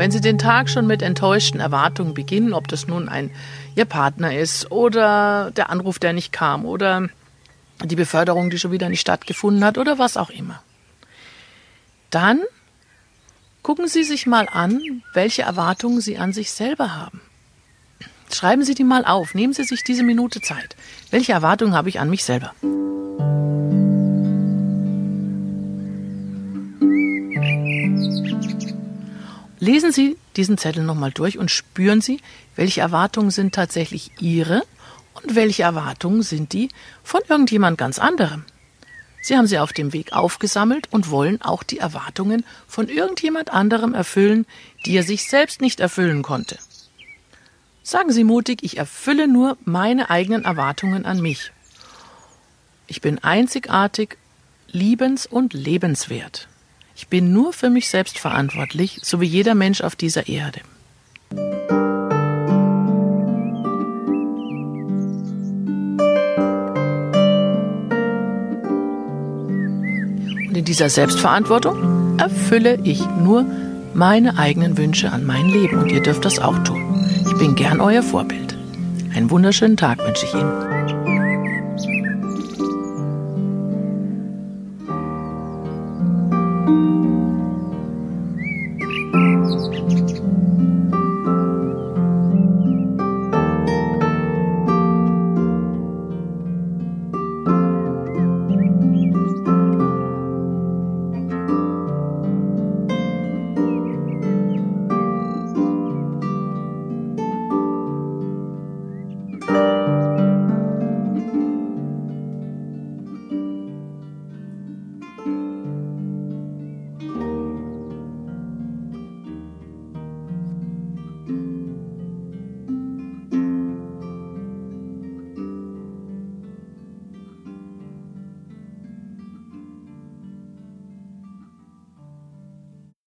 wenn Sie den Tag schon mit enttäuschten Erwartungen beginnen, ob das nun ein Ihr Partner ist oder der Anruf, der nicht kam oder die Beförderung, die schon wieder nicht stattgefunden hat oder was auch immer, dann gucken Sie sich mal an, welche Erwartungen Sie an sich selber haben. Schreiben Sie die mal auf. Nehmen Sie sich diese Minute Zeit. Welche Erwartungen habe ich an mich selber? Lesen Sie diesen Zettel nochmal durch und spüren Sie, welche Erwartungen sind tatsächlich Ihre und welche Erwartungen sind die von irgendjemand ganz anderem. Sie haben sie auf dem Weg aufgesammelt und wollen auch die Erwartungen von irgendjemand anderem erfüllen, die er sich selbst nicht erfüllen konnte. Sagen Sie mutig, ich erfülle nur meine eigenen Erwartungen an mich. Ich bin einzigartig, liebens- und lebenswert. Ich bin nur für mich selbst verantwortlich, so wie jeder Mensch auf dieser Erde. Und in dieser Selbstverantwortung erfülle ich nur meine eigenen Wünsche an mein Leben und ihr dürft das auch tun. Ich bin gern euer Vorbild. Einen wunderschönen Tag wünsche ich Ihnen.